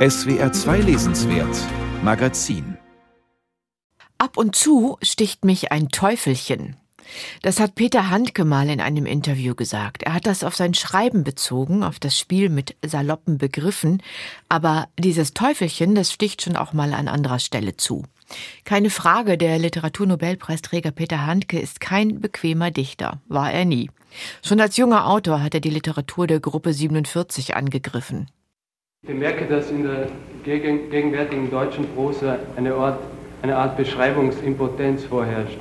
SWR 2 Lesenswert Magazin Ab und zu sticht mich ein Teufelchen. Das hat Peter Handke mal in einem Interview gesagt. Er hat das auf sein Schreiben bezogen, auf das Spiel mit saloppen Begriffen. Aber dieses Teufelchen, das sticht schon auch mal an anderer Stelle zu. Keine Frage, der Literaturnobelpreisträger Peter Handke ist kein bequemer Dichter. War er nie. Schon als junger Autor hat er die Literatur der Gruppe 47 angegriffen. Ich bemerke, dass in der gegenwärtigen deutschen Prosa eine Art, eine Art Beschreibungsimpotenz vorherrscht.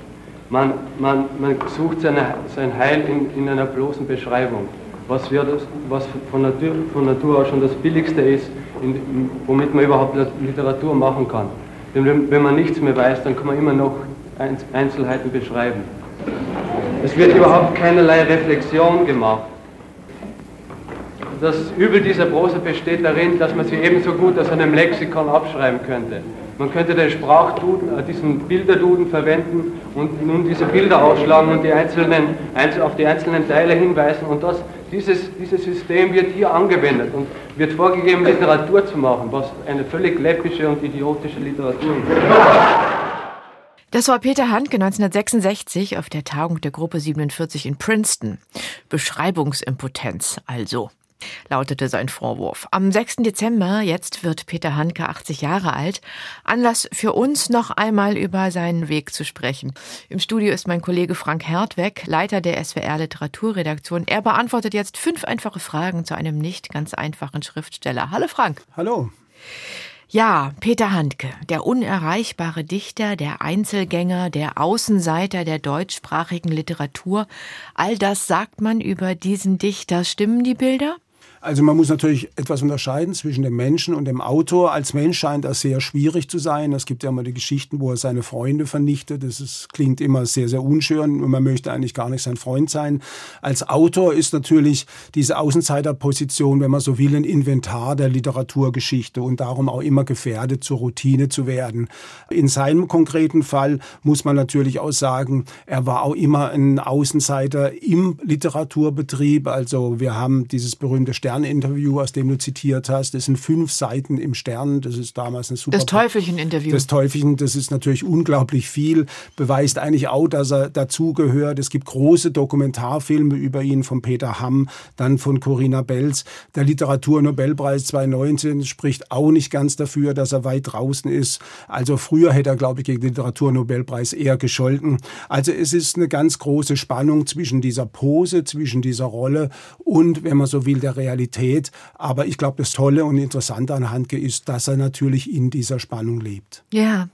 Man, man, man sucht seine, sein Heil in, in einer bloßen Beschreibung, was, wir das, was von, Natur, von Natur aus schon das Billigste ist, in, womit man überhaupt Literatur machen kann. Denn wenn, wenn man nichts mehr weiß, dann kann man immer noch Einzelheiten beschreiben. Es wird überhaupt keinerlei Reflexion gemacht. Das Übel dieser Prosa besteht darin, dass man sie ebenso gut aus einem Lexikon abschreiben könnte. Man könnte den Sprachduden, äh, diesen Bilderduden verwenden und nun diese Bilder ausschlagen und die einzelnen, auf die einzelnen Teile hinweisen. Und das, dieses, dieses System wird hier angewendet und wird vorgegeben, Literatur zu machen, was eine völlig läppische und idiotische Literatur ist. Das war Peter Handke 1966 auf der Tagung der Gruppe 47 in Princeton. Beschreibungsimpotenz also lautete sein Vorwurf. Am 6. Dezember, jetzt wird Peter Handke 80 Jahre alt, Anlass für uns noch einmal über seinen Weg zu sprechen. Im Studio ist mein Kollege Frank Hertweg, Leiter der SWR Literaturredaktion. Er beantwortet jetzt fünf einfache Fragen zu einem nicht ganz einfachen Schriftsteller. Hallo Frank. Hallo. Ja, Peter Handke, der unerreichbare Dichter, der Einzelgänger, der Außenseiter der deutschsprachigen Literatur. All das sagt man über diesen Dichter. Stimmen die Bilder? Also man muss natürlich etwas unterscheiden zwischen dem Menschen und dem Autor. Als Mensch scheint das sehr schwierig zu sein. Es gibt ja immer die Geschichten, wo er seine Freunde vernichtet. Das ist, klingt immer sehr, sehr unschön und man möchte eigentlich gar nicht sein Freund sein. Als Autor ist natürlich diese Außenseiterposition, wenn man so will, ein Inventar der Literaturgeschichte und darum auch immer gefährdet, zur Routine zu werden. In seinem konkreten Fall muss man natürlich auch sagen, er war auch immer ein Außenseiter im Literaturbetrieb. Also wir haben dieses berühmte Stern-Interview, aus dem du zitiert hast. Das sind fünf Seiten im Stern. Das ist damals eine super. Das Teufelchen-Interview. Das Teufelchen, das ist natürlich unglaublich viel. Beweist eigentlich auch, dass er dazugehört. Es gibt große Dokumentarfilme über ihn von Peter Hamm, dann von Corinna Belz. Der Literaturnobelpreis 2019 spricht auch nicht ganz dafür, dass er weit draußen ist. Also früher hätte er, glaube ich, gegen den Literaturnobelpreis eher gescholten. Also es ist eine ganz große Spannung zwischen dieser Pose, zwischen dieser Rolle und, wenn man so will, der Realität Realität. Aber ich glaube, das Tolle und Interessante an Handke ist, dass er natürlich in dieser Spannung lebt. Ja.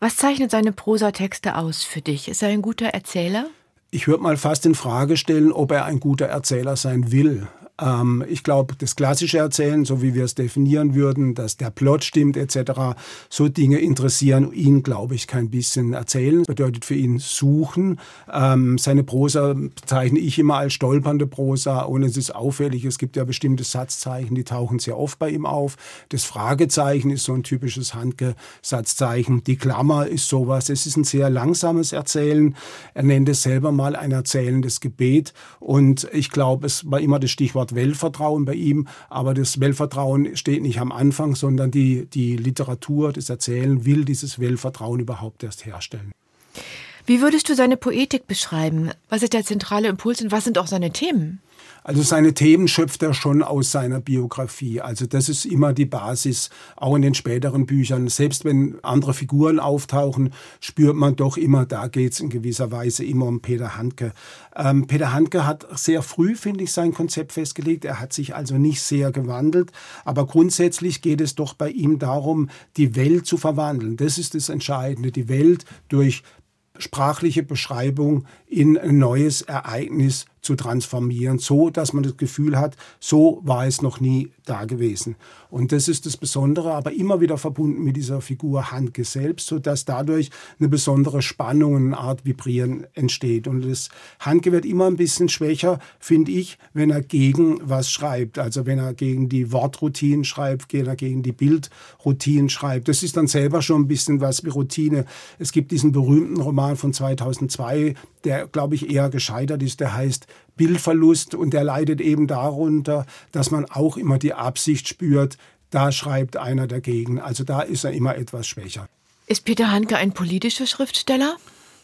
Was zeichnet seine Prosatexte aus für dich? Ist er ein guter Erzähler? Ich würde mal fast in Frage stellen, ob er ein guter Erzähler sein will. Ähm, ich glaube, das klassische Erzählen, so wie wir es definieren würden, dass der Plot stimmt etc., so Dinge interessieren ihn, glaube ich, kein bisschen. Erzählen bedeutet für ihn suchen. Ähm, seine Prosa zeichne ich immer als stolpernde Prosa und es ist auffällig, es gibt ja bestimmte Satzzeichen, die tauchen sehr oft bei ihm auf. Das Fragezeichen ist so ein typisches Handke-Satzzeichen. Die Klammer ist sowas. Es ist ein sehr langsames Erzählen. Er nennt es selber mal ein erzählendes Gebet und ich glaube, es war immer das Stichwort Wort Weltvertrauen bei ihm, aber das Weltvertrauen steht nicht am Anfang, sondern die, die Literatur, das Erzählen will dieses Weltvertrauen überhaupt erst herstellen. Wie würdest du seine Poetik beschreiben? Was ist der zentrale Impuls und was sind auch seine Themen? Also seine Themen schöpft er schon aus seiner Biografie. Also das ist immer die Basis, auch in den späteren Büchern. Selbst wenn andere Figuren auftauchen, spürt man doch immer, da geht es in gewisser Weise immer um Peter Handke. Ähm, Peter Handke hat sehr früh, finde ich, sein Konzept festgelegt. Er hat sich also nicht sehr gewandelt. Aber grundsätzlich geht es doch bei ihm darum, die Welt zu verwandeln. Das ist das Entscheidende. Die Welt durch sprachliche Beschreibung in ein neues Ereignis zu transformieren, so dass man das Gefühl hat, so war es noch nie da gewesen. Und das ist das Besondere, aber immer wieder verbunden mit dieser Figur Handke selbst, so dass dadurch eine besondere Spannung, eine Art Vibrieren entsteht. Und das Handke wird immer ein bisschen schwächer, finde ich, wenn er gegen was schreibt. Also wenn er gegen die Wortroutinen schreibt, wenn er gegen die Bildroutinen schreibt. Das ist dann selber schon ein bisschen was wie Routine. Es gibt diesen berühmten Roman von 2002, der, glaube ich, eher gescheitert ist, der heißt Bildverlust und der leidet eben darunter, dass man auch immer die Absicht spürt, da schreibt einer dagegen. Also da ist er immer etwas schwächer. Ist Peter Handke ein politischer Schriftsteller?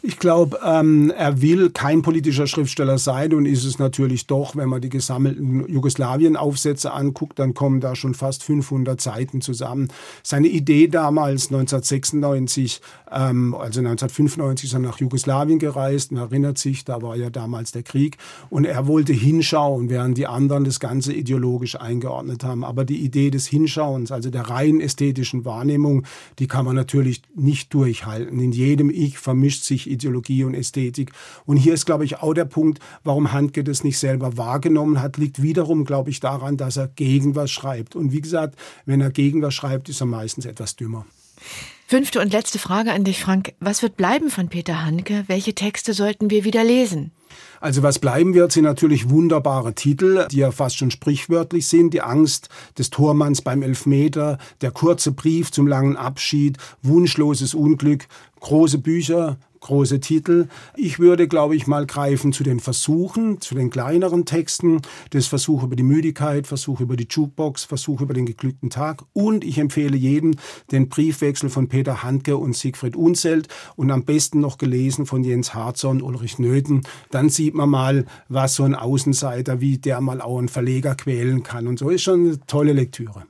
Ich glaube, ähm, er will kein politischer Schriftsteller sein und ist es natürlich doch, wenn man die gesammelten Jugoslawien-Aufsätze anguckt, dann kommen da schon fast 500 Seiten zusammen. Seine Idee damals, 1996, ähm, also 1995 ist er nach Jugoslawien gereist, man erinnert sich, da war ja damals der Krieg und er wollte hinschauen, während die anderen das Ganze ideologisch eingeordnet haben. Aber die Idee des Hinschauens, also der rein ästhetischen Wahrnehmung, die kann man natürlich nicht durchhalten. In jedem Ich vermischt sich Ideologie und Ästhetik. Und hier ist, glaube ich, auch der Punkt, warum Handke das nicht selber wahrgenommen hat, liegt wiederum, glaube ich, daran, dass er gegen was schreibt. Und wie gesagt, wenn er gegen was schreibt, ist er meistens etwas dümmer. Fünfte und letzte Frage an dich, Frank. Was wird bleiben von Peter Handke? Welche Texte sollten wir wieder lesen? Also was bleiben wird, sind natürlich wunderbare Titel, die ja fast schon sprichwörtlich sind. Die Angst des Tormanns beim Elfmeter, der kurze Brief zum langen Abschied, wunschloses Unglück, große Bücher, große Titel. Ich würde, glaube ich, mal greifen zu den Versuchen, zu den kleineren Texten. Das Versuch über die Müdigkeit, Versuch über die Jukebox, Versuch über den geglückten Tag. Und ich empfehle jedem den Briefwechsel von Peter Handke und Siegfried Unzelt und am besten noch gelesen von Jens Harzer und Ulrich Nöthen. Dann sieht man mal, was so ein Außenseiter, wie der mal auch einen Verleger quälen kann. Und so ist schon eine tolle Lektüre.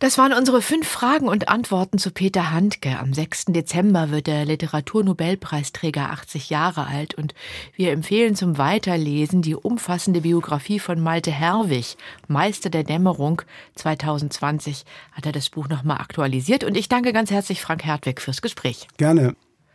Das waren unsere fünf Fragen und Antworten zu Peter Handke. Am 6. Dezember wird der Literaturnobelpreisträger 80 Jahre alt und wir empfehlen zum Weiterlesen die umfassende Biografie von Malte Herwig, Meister der Dämmerung. 2020 hat er das Buch nochmal aktualisiert und ich danke ganz herzlich Frank Hertwig fürs Gespräch. Gerne.